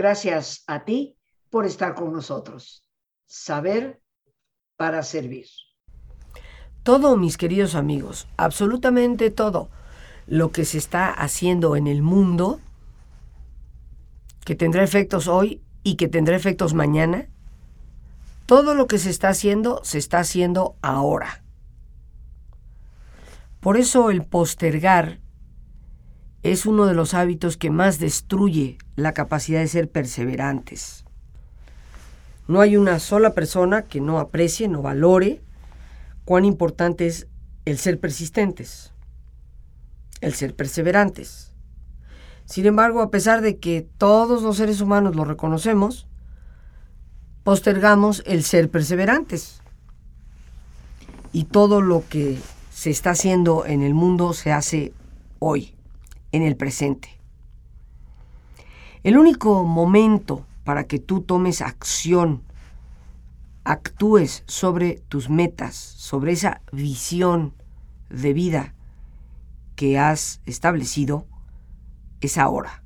Gracias a ti por estar con nosotros. Saber para servir. Todo, mis queridos amigos, absolutamente todo lo que se está haciendo en el mundo, que tendrá efectos hoy y que tendrá efectos mañana, todo lo que se está haciendo se está haciendo ahora. Por eso el postergar es uno de los hábitos que más destruye la capacidad de ser perseverantes. No hay una sola persona que no aprecie, no valore cuán importante es el ser persistentes, el ser perseverantes. Sin embargo, a pesar de que todos los seres humanos lo reconocemos, postergamos el ser perseverantes. Y todo lo que se está haciendo en el mundo se hace hoy, en el presente. El único momento para que tú tomes acción, actúes sobre tus metas, sobre esa visión de vida que has establecido, es ahora.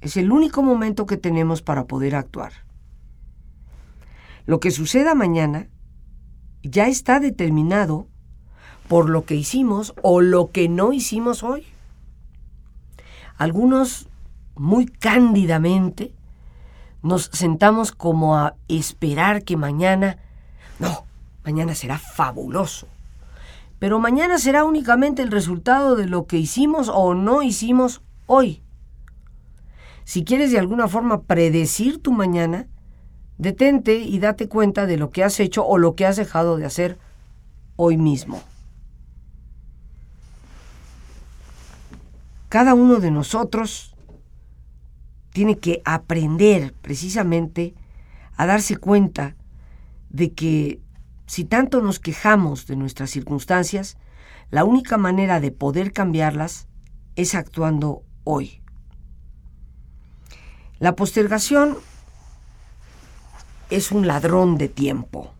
Es el único momento que tenemos para poder actuar. Lo que suceda mañana ya está determinado por lo que hicimos o lo que no hicimos hoy. Algunos muy cándidamente nos sentamos como a esperar que mañana, no, mañana será fabuloso. Pero mañana será únicamente el resultado de lo que hicimos o no hicimos hoy. Si quieres de alguna forma predecir tu mañana, detente y date cuenta de lo que has hecho o lo que has dejado de hacer hoy mismo. Cada uno de nosotros tiene que aprender precisamente a darse cuenta de que si tanto nos quejamos de nuestras circunstancias, la única manera de poder cambiarlas es actuando hoy. La postergación es un ladrón de tiempo.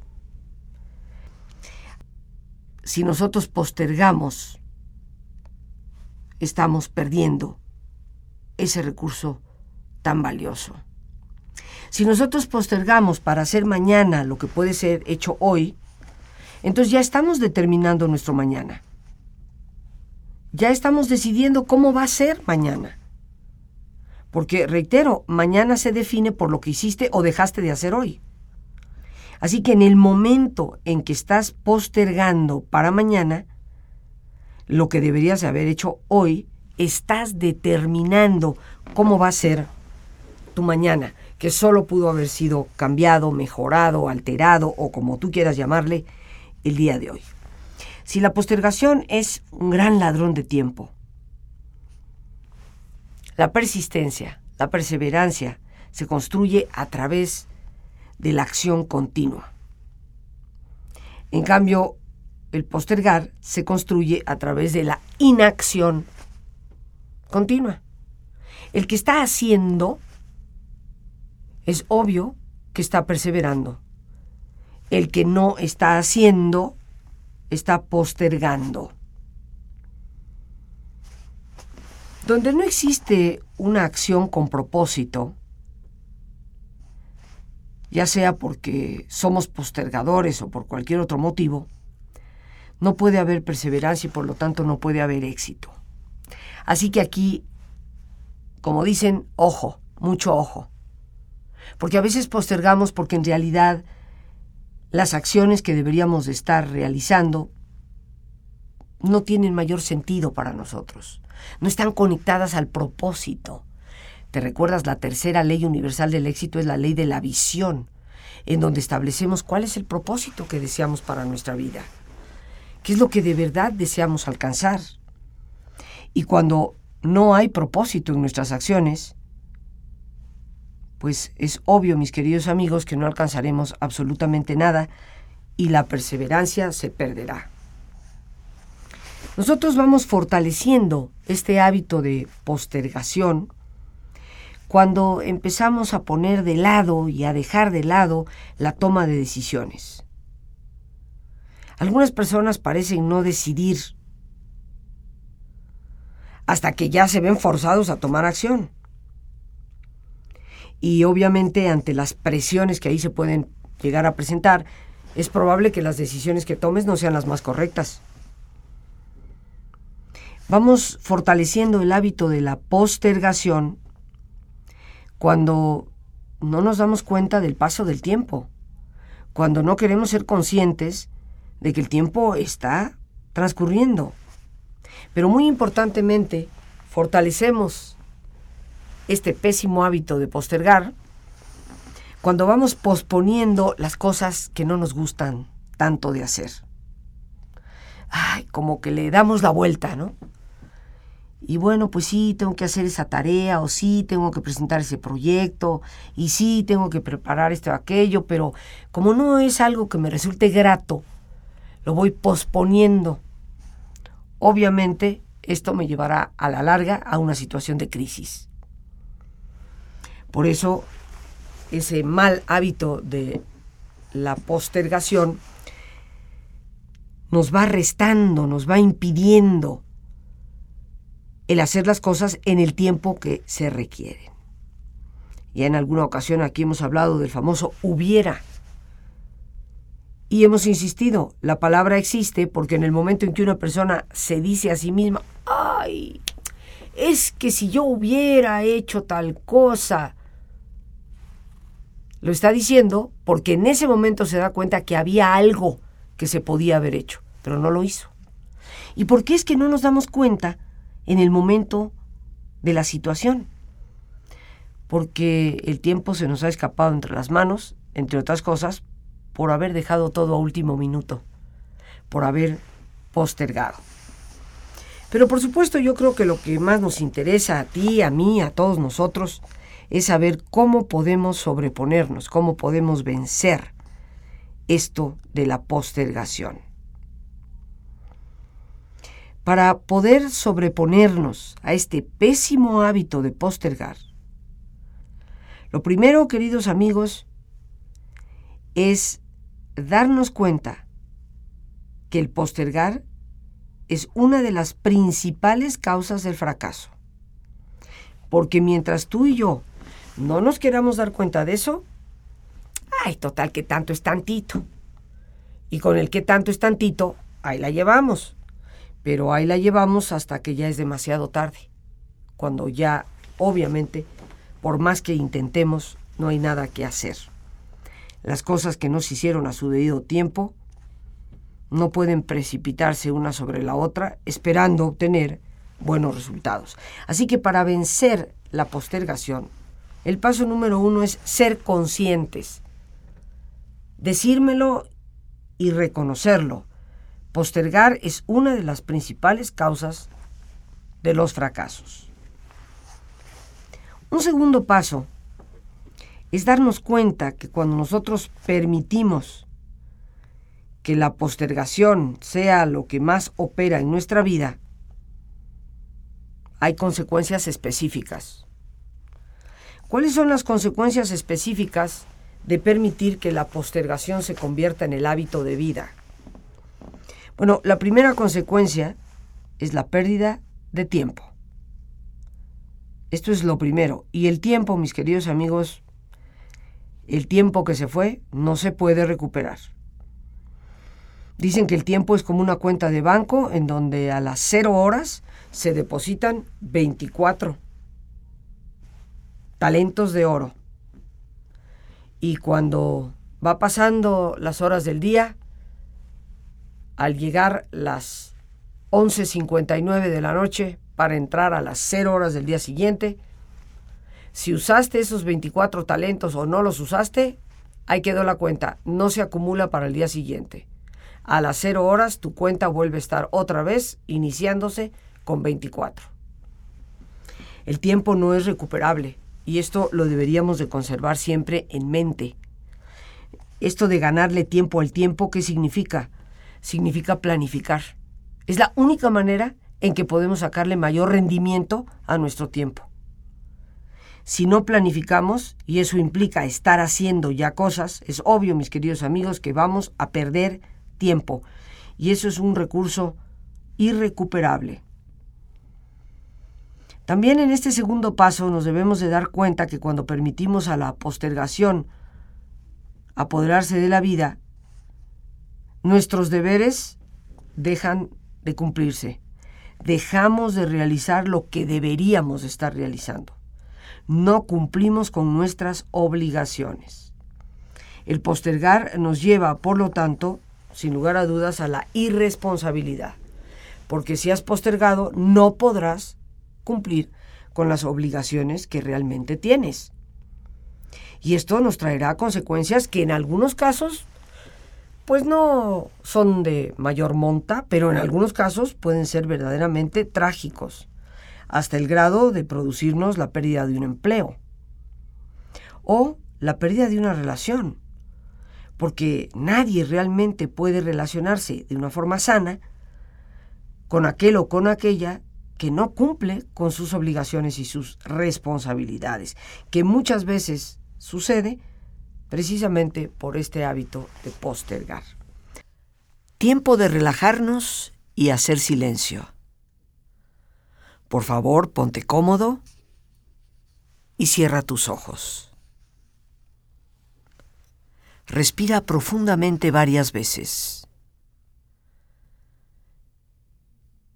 Si nosotros postergamos, estamos perdiendo ese recurso tan valioso. Si nosotros postergamos para hacer mañana lo que puede ser hecho hoy, entonces ya estamos determinando nuestro mañana. Ya estamos decidiendo cómo va a ser mañana. Porque, reitero, mañana se define por lo que hiciste o dejaste de hacer hoy. Así que en el momento en que estás postergando para mañana, lo que deberías haber hecho hoy, estás determinando cómo va a ser tu mañana, que solo pudo haber sido cambiado, mejorado, alterado o como tú quieras llamarle el día de hoy. Si la postergación es un gran ladrón de tiempo, la persistencia, la perseverancia se construye a través de la acción continua. En cambio, el postergar se construye a través de la inacción continua. El que está haciendo es obvio que está perseverando. El que no está haciendo está postergando. Donde no existe una acción con propósito, ya sea porque somos postergadores o por cualquier otro motivo, no puede haber perseverancia y por lo tanto no puede haber éxito. Así que aquí, como dicen, ojo, mucho ojo porque a veces postergamos porque en realidad las acciones que deberíamos estar realizando no tienen mayor sentido para nosotros, no están conectadas al propósito. ¿Te recuerdas? La tercera ley universal del éxito es la ley de la visión, en donde establecemos cuál es el propósito que deseamos para nuestra vida, qué es lo que de verdad deseamos alcanzar. Y cuando no hay propósito en nuestras acciones, pues es obvio, mis queridos amigos, que no alcanzaremos absolutamente nada y la perseverancia se perderá. Nosotros vamos fortaleciendo este hábito de postergación cuando empezamos a poner de lado y a dejar de lado la toma de decisiones. Algunas personas parecen no decidir hasta que ya se ven forzados a tomar acción. y obviamente ante las presiones que ahí se pueden llegar a presentar, es probable que las decisiones que tomes no sean las más correctas. Vamos fortaleciendo el hábito de la postergación cuando no nos damos cuenta del paso del tiempo, cuando no queremos ser conscientes de que el tiempo está transcurriendo. Pero muy importantemente, fortalecemos este pésimo hábito de postergar cuando vamos posponiendo las cosas que no nos gustan tanto de hacer. Ay, como que le damos la vuelta, ¿no? Y bueno, pues sí, tengo que hacer esa tarea, o sí, tengo que presentar ese proyecto, y sí, tengo que preparar esto o aquello, pero como no es algo que me resulte grato, lo voy posponiendo. Obviamente, esto me llevará a la larga a una situación de crisis. Por eso, ese mal hábito de la postergación nos va restando, nos va impidiendo el hacer las cosas en el tiempo que se requieren. Ya en alguna ocasión aquí hemos hablado del famoso hubiera. Y hemos insistido, la palabra existe porque en el momento en que una persona se dice a sí misma, ay, es que si yo hubiera hecho tal cosa, lo está diciendo porque en ese momento se da cuenta que había algo que se podía haber hecho, pero no lo hizo. ¿Y por qué es que no nos damos cuenta en el momento de la situación? Porque el tiempo se nos ha escapado entre las manos, entre otras cosas, por haber dejado todo a último minuto, por haber postergado. Pero por supuesto yo creo que lo que más nos interesa a ti, a mí, a todos nosotros, es saber cómo podemos sobreponernos, cómo podemos vencer esto de la postergación. Para poder sobreponernos a este pésimo hábito de postergar, lo primero, queridos amigos, es darnos cuenta que el postergar es una de las principales causas del fracaso. Porque mientras tú y yo no nos queramos dar cuenta de eso, ay, total, que tanto es tantito. Y con el que tanto es tantito, ahí la llevamos. Pero ahí la llevamos hasta que ya es demasiado tarde. Cuando ya, obviamente, por más que intentemos, no hay nada que hacer. Las cosas que no se hicieron a su debido tiempo no pueden precipitarse una sobre la otra esperando obtener buenos resultados. Así que para vencer la postergación, el paso número uno es ser conscientes, decírmelo y reconocerlo. Postergar es una de las principales causas de los fracasos. Un segundo paso es darnos cuenta que cuando nosotros permitimos que la postergación sea lo que más opera en nuestra vida, hay consecuencias específicas. ¿Cuáles son las consecuencias específicas de permitir que la postergación se convierta en el hábito de vida? Bueno, la primera consecuencia es la pérdida de tiempo. Esto es lo primero. Y el tiempo, mis queridos amigos, el tiempo que se fue no se puede recuperar. Dicen que el tiempo es como una cuenta de banco en donde a las cero horas se depositan 24 talentos de oro. Y cuando va pasando las horas del día, al llegar las 11.59 de la noche para entrar a las 0 horas del día siguiente, si usaste esos 24 talentos o no los usaste, ahí quedó la cuenta, no se acumula para el día siguiente. A las 0 horas tu cuenta vuelve a estar otra vez iniciándose con 24. El tiempo no es recuperable y esto lo deberíamos de conservar siempre en mente. Esto de ganarle tiempo al tiempo, ¿qué significa? Significa planificar. Es la única manera en que podemos sacarle mayor rendimiento a nuestro tiempo. Si no planificamos, y eso implica estar haciendo ya cosas, es obvio, mis queridos amigos, que vamos a perder tiempo. Y eso es un recurso irrecuperable. También en este segundo paso nos debemos de dar cuenta que cuando permitimos a la postergación apoderarse de la vida, nuestros deberes dejan de cumplirse. Dejamos de realizar lo que deberíamos estar realizando. No cumplimos con nuestras obligaciones. El postergar nos lleva, por lo tanto, sin lugar a dudas, a la irresponsabilidad. Porque si has postergado, no podrás cumplir con las obligaciones que realmente tienes. Y esto nos traerá consecuencias que en algunos casos pues no son de mayor monta, pero en algunos casos pueden ser verdaderamente trágicos, hasta el grado de producirnos la pérdida de un empleo o la pérdida de una relación, porque nadie realmente puede relacionarse de una forma sana con aquel o con aquella que no cumple con sus obligaciones y sus responsabilidades, que muchas veces sucede precisamente por este hábito de postergar. Tiempo de relajarnos y hacer silencio. Por favor, ponte cómodo y cierra tus ojos. Respira profundamente varias veces.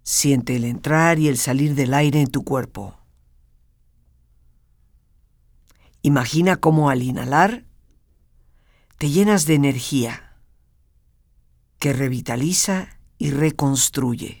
Siente el entrar y el salir del aire en tu cuerpo. Imagina cómo al inhalar te llenas de energía que revitaliza y reconstruye.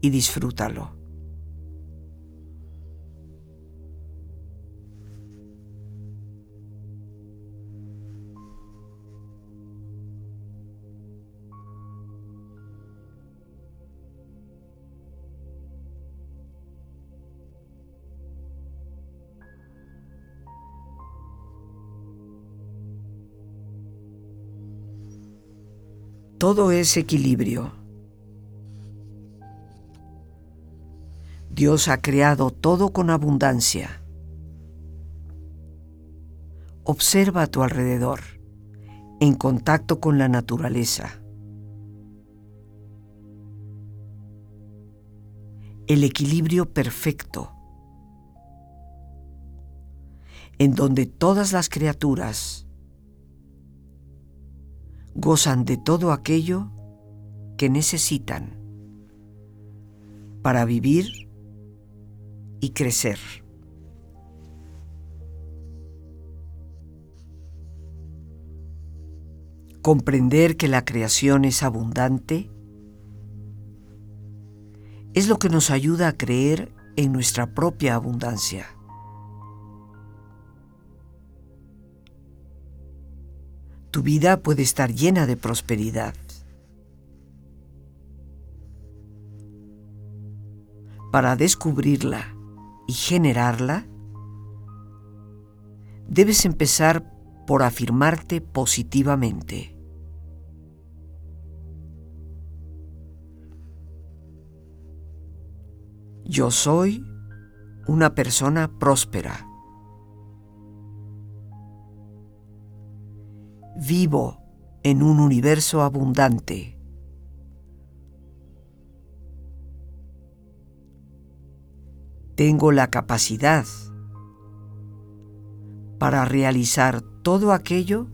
y disfrútalo. Todo es equilibrio. Dios ha creado todo con abundancia. Observa a tu alrededor, en contacto con la naturaleza. El equilibrio perfecto, en donde todas las criaturas gozan de todo aquello que necesitan para vivir y crecer. Comprender que la creación es abundante es lo que nos ayuda a creer en nuestra propia abundancia. Tu vida puede estar llena de prosperidad. Para descubrirla y generarla, debes empezar por afirmarte positivamente. Yo soy una persona próspera. Vivo en un universo abundante. Tengo la capacidad para realizar todo aquello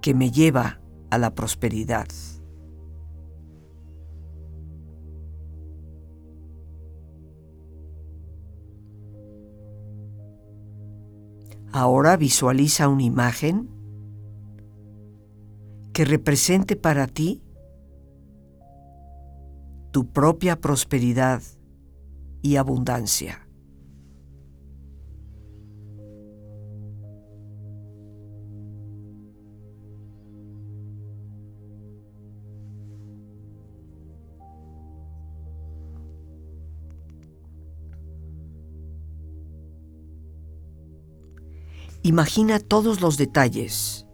que me lleva a la prosperidad. Ahora visualiza una imagen que represente para ti tu propia prosperidad y abundancia. Imagina todos los detalles,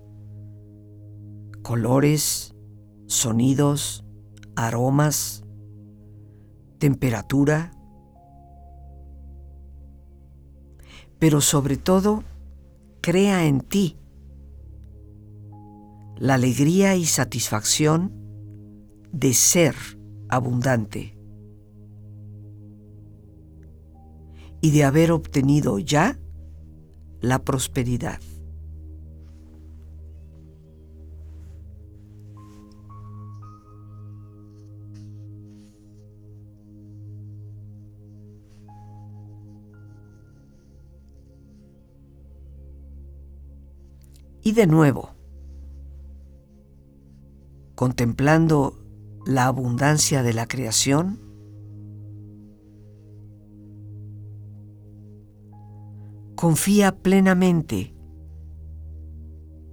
colores, sonidos, aromas, temperatura, pero sobre todo, crea en ti la alegría y satisfacción de ser abundante y de haber obtenido ya la prosperidad. Y de nuevo, contemplando la abundancia de la creación, Confía plenamente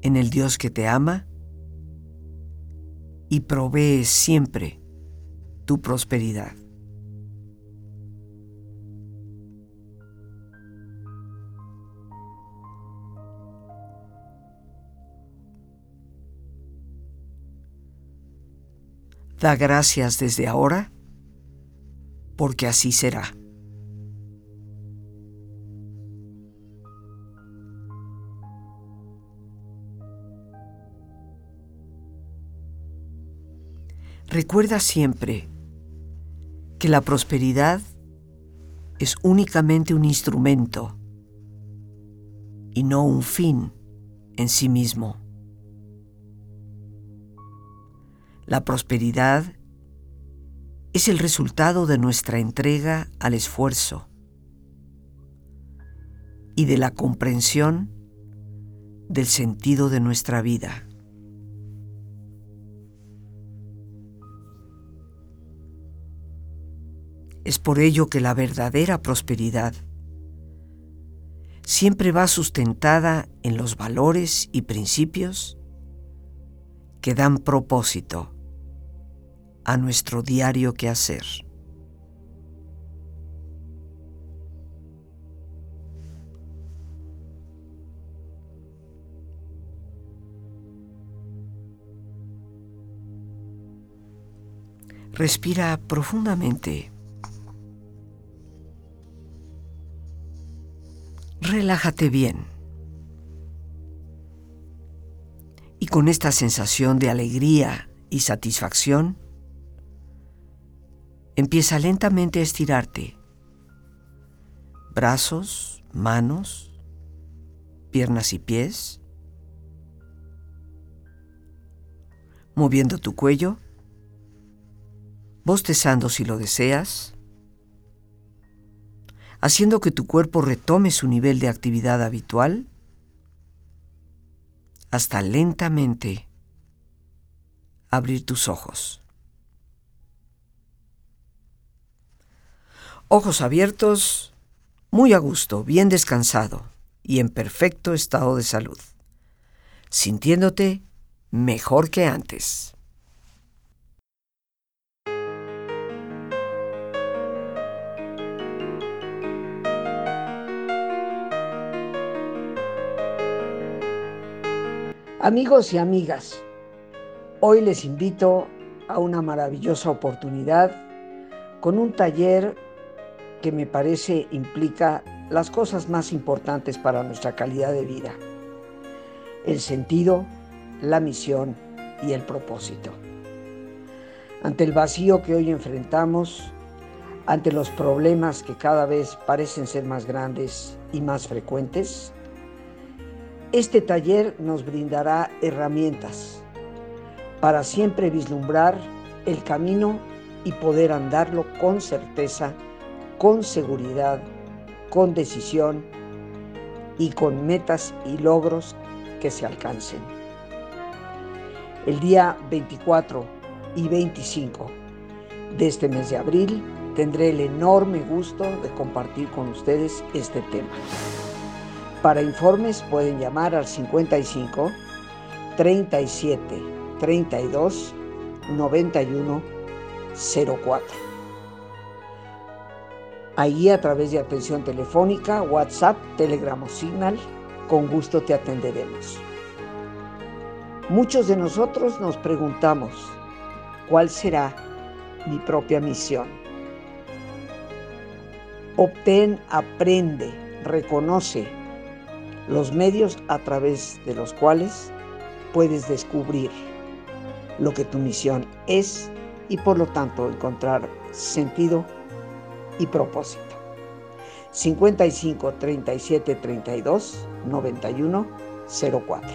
en el Dios que te ama y provee siempre tu prosperidad. Da gracias desde ahora porque así será. Recuerda siempre que la prosperidad es únicamente un instrumento y no un fin en sí mismo. La prosperidad es el resultado de nuestra entrega al esfuerzo y de la comprensión del sentido de nuestra vida. Es por ello que la verdadera prosperidad siempre va sustentada en los valores y principios que dan propósito a nuestro diario quehacer. Respira profundamente. relájate bien. Y con esta sensación de alegría y satisfacción, empieza lentamente a estirarte. Brazos, manos, piernas y pies, moviendo tu cuello, bostezando si lo deseas haciendo que tu cuerpo retome su nivel de actividad habitual hasta lentamente abrir tus ojos. ojos abiertos, muy a gusto, bien descansado y en perfecto estado de salud, sintiéndote mejor que antes. Amigos y amigas, hoy les invito a una maravillosa oportunidad con un taller que me parece implica las cosas más importantes para nuestra calidad de vida. El sentido, la misión y el propósito. Ante el vacío que hoy enfrentamos, ante los problemas que cada vez parecen ser más grandes y más frecuentes, este taller nos brindará herramientas para siempre vislumbrar el camino y poder andarlo con certeza, con seguridad, con decisión y con metas y logros que se alcancen. El día 24 y 25 de este mes de abril tendré el enorme gusto de compartir con ustedes este tema. Para informes pueden llamar al 55 37 32 91 04. Ahí a través de atención telefónica, WhatsApp, Telegram o Signal, con gusto te atenderemos. Muchos de nosotros nos preguntamos, ¿cuál será mi propia misión? Obtén, aprende, reconoce los medios a través de los cuales puedes descubrir lo que tu misión es y por lo tanto encontrar sentido y propósito. 55 37 32 91 04.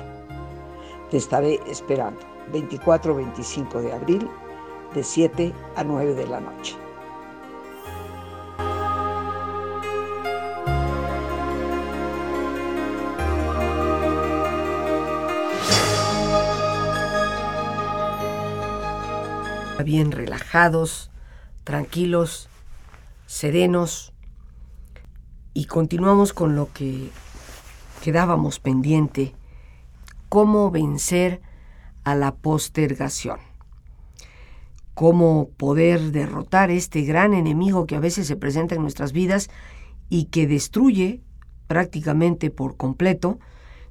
Te estaré esperando 24-25 de abril de 7 a 9 de la noche. bien relajados, tranquilos, serenos y continuamos con lo que quedábamos pendiente, cómo vencer a la postergación, cómo poder derrotar este gran enemigo que a veces se presenta en nuestras vidas y que destruye prácticamente por completo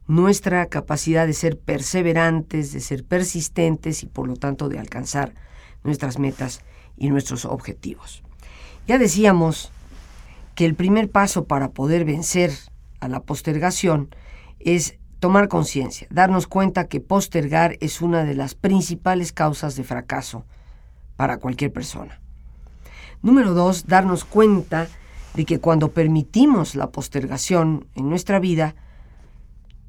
nuestra capacidad de ser perseverantes, de ser persistentes y por lo tanto de alcanzar nuestras metas y nuestros objetivos. Ya decíamos que el primer paso para poder vencer a la postergación es tomar conciencia, darnos cuenta que postergar es una de las principales causas de fracaso para cualquier persona. Número dos, darnos cuenta de que cuando permitimos la postergación en nuestra vida,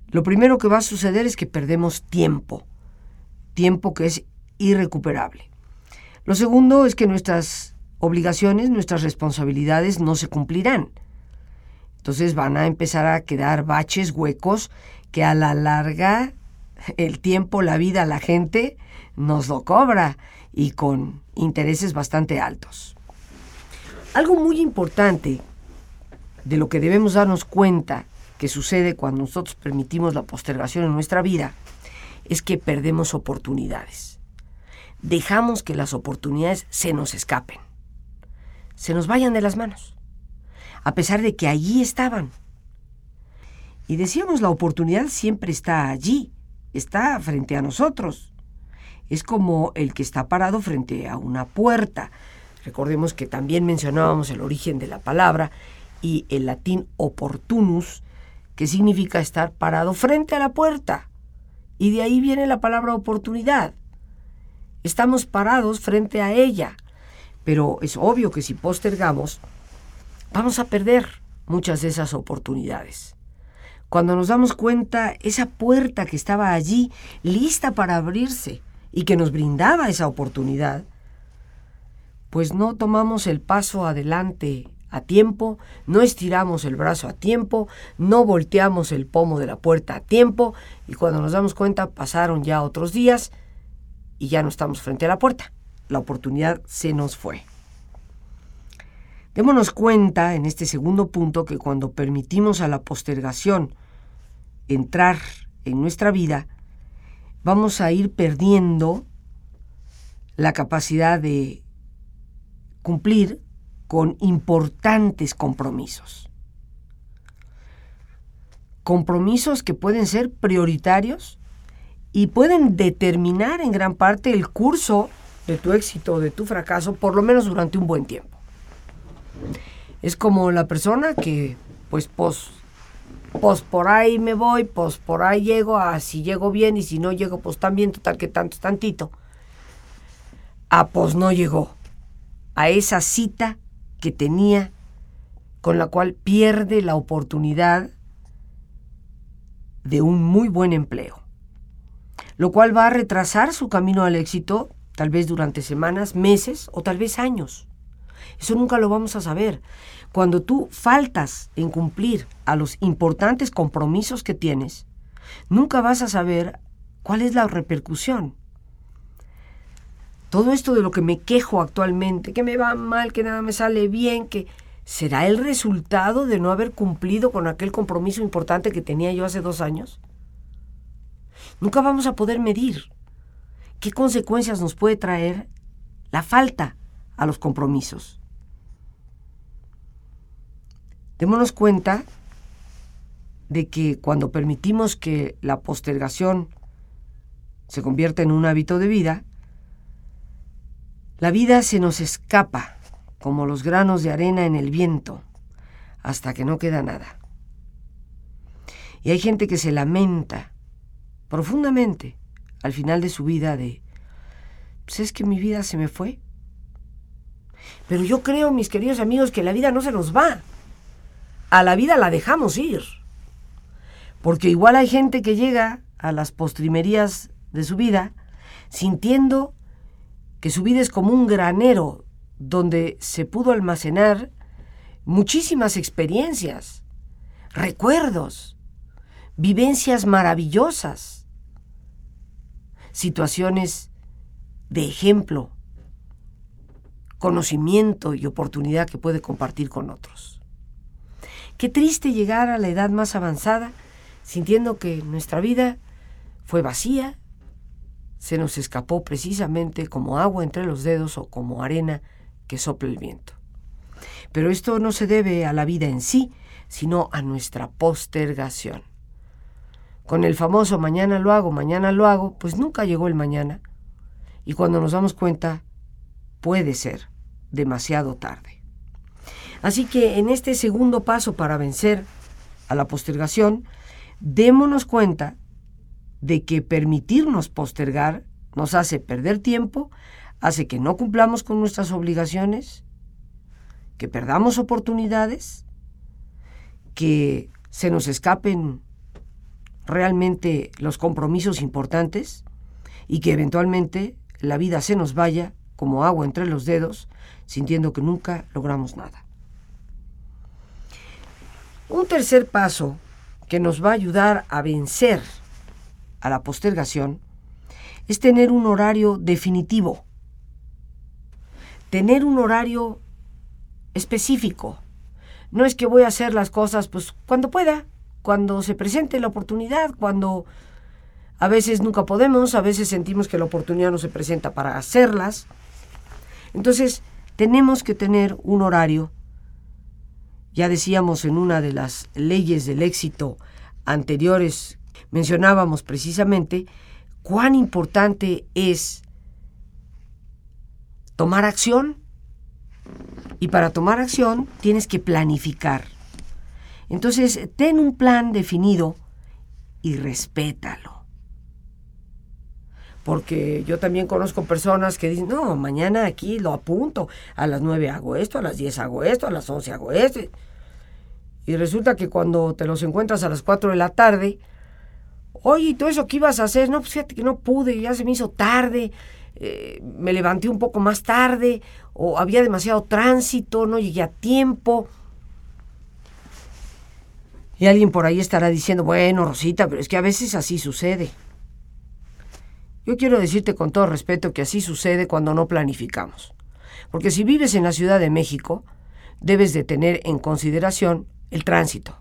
lo primero que va a suceder es que perdemos tiempo, tiempo que es irrecuperable. Lo segundo es que nuestras obligaciones, nuestras responsabilidades no se cumplirán. Entonces van a empezar a quedar baches, huecos, que a la larga el tiempo, la vida, la gente nos lo cobra y con intereses bastante altos. Algo muy importante de lo que debemos darnos cuenta que sucede cuando nosotros permitimos la postergación en nuestra vida es que perdemos oportunidades dejamos que las oportunidades se nos escapen, se nos vayan de las manos, a pesar de que allí estaban. Y decíamos, la oportunidad siempre está allí, está frente a nosotros. Es como el que está parado frente a una puerta. Recordemos que también mencionábamos el origen de la palabra y el latín opportunus, que significa estar parado frente a la puerta. Y de ahí viene la palabra oportunidad. Estamos parados frente a ella. Pero es obvio que si postergamos, vamos a perder muchas de esas oportunidades. Cuando nos damos cuenta, esa puerta que estaba allí, lista para abrirse y que nos brindaba esa oportunidad, pues no tomamos el paso adelante a tiempo, no estiramos el brazo a tiempo, no volteamos el pomo de la puerta a tiempo y cuando nos damos cuenta pasaron ya otros días y ya no estamos frente a la puerta. La oportunidad se nos fue. Démonos cuenta en este segundo punto que cuando permitimos a la postergación entrar en nuestra vida, vamos a ir perdiendo la capacidad de cumplir con importantes compromisos. Compromisos que pueden ser prioritarios y pueden determinar en gran parte el curso de tu éxito o de tu fracaso, por lo menos durante un buen tiempo. Es como la persona que, pues, pues, pues por ahí me voy, pues por ahí llego, a si llego bien y si no llego, pues también, total que tanto tantito. A pues no llegó a esa cita que tenía con la cual pierde la oportunidad de un muy buen empleo, lo cual va a retrasar su camino al éxito tal vez durante semanas, meses o tal vez años. Eso nunca lo vamos a saber. Cuando tú faltas en cumplir a los importantes compromisos que tienes, nunca vas a saber cuál es la repercusión. Todo esto de lo que me quejo actualmente, que me va mal, que nada me sale bien, que será el resultado de no haber cumplido con aquel compromiso importante que tenía yo hace dos años. Nunca vamos a poder medir qué consecuencias nos puede traer la falta a los compromisos. Démonos cuenta de que cuando permitimos que la postergación se convierta en un hábito de vida, la vida se nos escapa como los granos de arena en el viento hasta que no queda nada. Y hay gente que se lamenta profundamente al final de su vida de, pues es que mi vida se me fue. Pero yo creo, mis queridos amigos, que la vida no se nos va a la vida la dejamos ir. Porque igual hay gente que llega a las postrimerías de su vida sintiendo que su vida es como un granero donde se pudo almacenar muchísimas experiencias, recuerdos, vivencias maravillosas, situaciones de ejemplo, conocimiento y oportunidad que puede compartir con otros. Qué triste llegar a la edad más avanzada sintiendo que nuestra vida fue vacía, se nos escapó precisamente como agua entre los dedos o como arena que sopla el viento. Pero esto no se debe a la vida en sí, sino a nuestra postergación. Con el famoso mañana lo hago, mañana lo hago, pues nunca llegó el mañana. Y cuando nos damos cuenta, puede ser demasiado tarde. Así que en este segundo paso para vencer a la postergación, démonos cuenta de que permitirnos postergar nos hace perder tiempo, hace que no cumplamos con nuestras obligaciones, que perdamos oportunidades, que se nos escapen realmente los compromisos importantes y que eventualmente la vida se nos vaya como agua entre los dedos, sintiendo que nunca logramos nada. Un tercer paso que nos va a ayudar a vencer a la postergación es tener un horario definitivo, tener un horario específico. No es que voy a hacer las cosas pues cuando pueda, cuando se presente la oportunidad, cuando a veces nunca podemos, a veces sentimos que la oportunidad no se presenta para hacerlas. Entonces, tenemos que tener un horario ya decíamos en una de las leyes del éxito anteriores, mencionábamos precisamente cuán importante es tomar acción. Y para tomar acción tienes que planificar. Entonces, ten un plan definido y respétalo. Porque yo también conozco personas que dicen, no, mañana aquí lo apunto, a las 9 hago esto, a las 10 hago esto, a las 11 hago esto. Y resulta que cuando te los encuentras a las 4 de la tarde, oye, ¿y todo eso qué ibas a hacer? No, pues fíjate que no pude, ya se me hizo tarde, eh, me levanté un poco más tarde, o había demasiado tránsito, no llegué a tiempo. Y alguien por ahí estará diciendo, bueno, Rosita, pero es que a veces así sucede. Yo quiero decirte con todo respeto que así sucede cuando no planificamos. Porque si vives en la Ciudad de México, debes de tener en consideración el tránsito.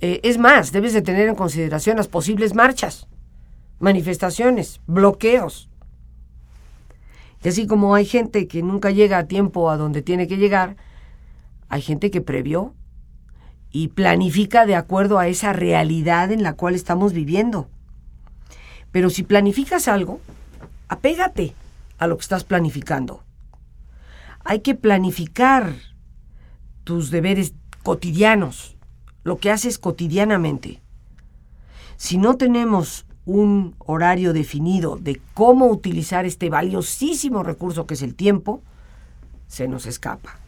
Eh, es más, debes de tener en consideración las posibles marchas, manifestaciones, bloqueos. Y así como hay gente que nunca llega a tiempo a donde tiene que llegar, hay gente que previó y planifica de acuerdo a esa realidad en la cual estamos viviendo. Pero si planificas algo, apégate a lo que estás planificando. Hay que planificar tus deberes cotidianos, lo que haces cotidianamente. Si no tenemos un horario definido de cómo utilizar este valiosísimo recurso que es el tiempo, se nos escapa.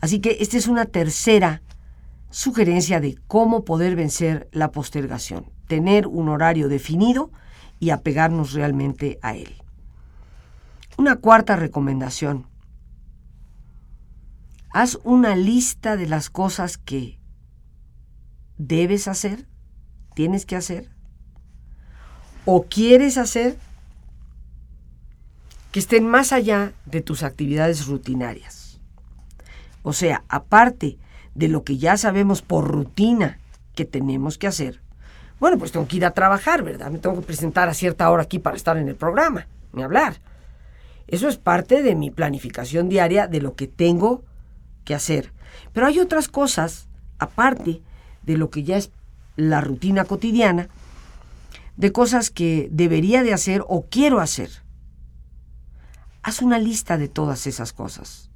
Así que esta es una tercera sugerencia de cómo poder vencer la postergación. Tener un horario definido y apegarnos realmente a él. Una cuarta recomendación. Haz una lista de las cosas que debes hacer, tienes que hacer, o quieres hacer que estén más allá de tus actividades rutinarias. O sea, aparte de lo que ya sabemos por rutina que tenemos que hacer, bueno, pues tengo que ir a trabajar, ¿verdad? Me tengo que presentar a cierta hora aquí para estar en el programa, ni hablar. Eso es parte de mi planificación diaria de lo que tengo que hacer. Pero hay otras cosas, aparte de lo que ya es la rutina cotidiana, de cosas que debería de hacer o quiero hacer. Haz una lista de todas esas cosas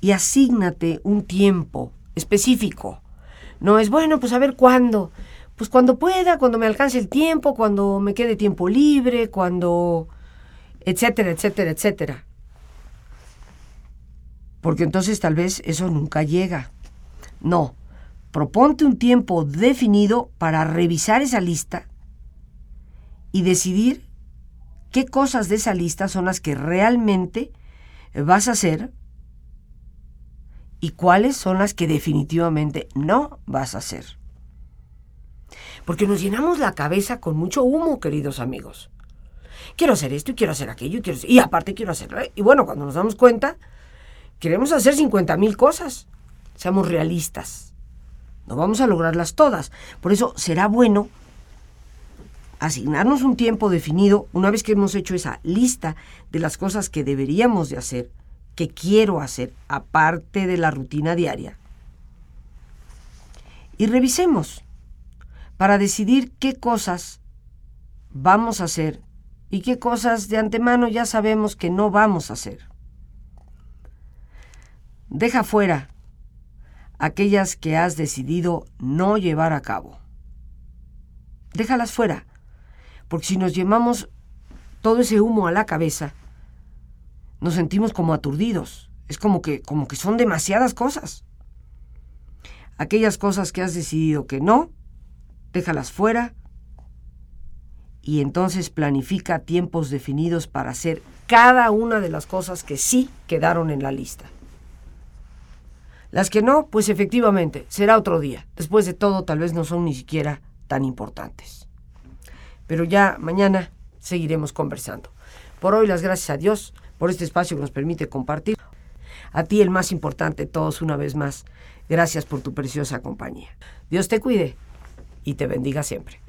y asígnate un tiempo específico. No es bueno, pues a ver cuándo. Pues cuando pueda, cuando me alcance el tiempo, cuando me quede tiempo libre, cuando... etcétera, etcétera, etcétera. Porque entonces tal vez eso nunca llega. No, proponte un tiempo definido para revisar esa lista y decidir qué cosas de esa lista son las que realmente vas a hacer y cuáles son las que definitivamente no vas a hacer. Porque nos llenamos la cabeza con mucho humo, queridos amigos. Quiero hacer esto y quiero hacer aquello y, quiero y aparte quiero hacerlo. Y bueno, cuando nos damos cuenta, queremos hacer 50 mil cosas. Seamos realistas. No vamos a lograrlas todas. Por eso será bueno asignarnos un tiempo definido una vez que hemos hecho esa lista de las cosas que deberíamos de hacer, que quiero hacer, aparte de la rutina diaria. Y revisemos para decidir qué cosas vamos a hacer y qué cosas de antemano ya sabemos que no vamos a hacer. Deja fuera aquellas que has decidido no llevar a cabo. Déjalas fuera porque si nos llevamos todo ese humo a la cabeza, nos sentimos como aturdidos. Es como que, como que son demasiadas cosas. Aquellas cosas que has decidido que no, déjalas fuera y entonces planifica tiempos definidos para hacer cada una de las cosas que sí quedaron en la lista. Las que no, pues efectivamente, será otro día. Después de todo, tal vez no son ni siquiera tan importantes pero ya mañana seguiremos conversando. Por hoy las gracias a Dios por este espacio que nos permite compartir. A ti el más importante todos una vez más. Gracias por tu preciosa compañía. Dios te cuide y te bendiga siempre.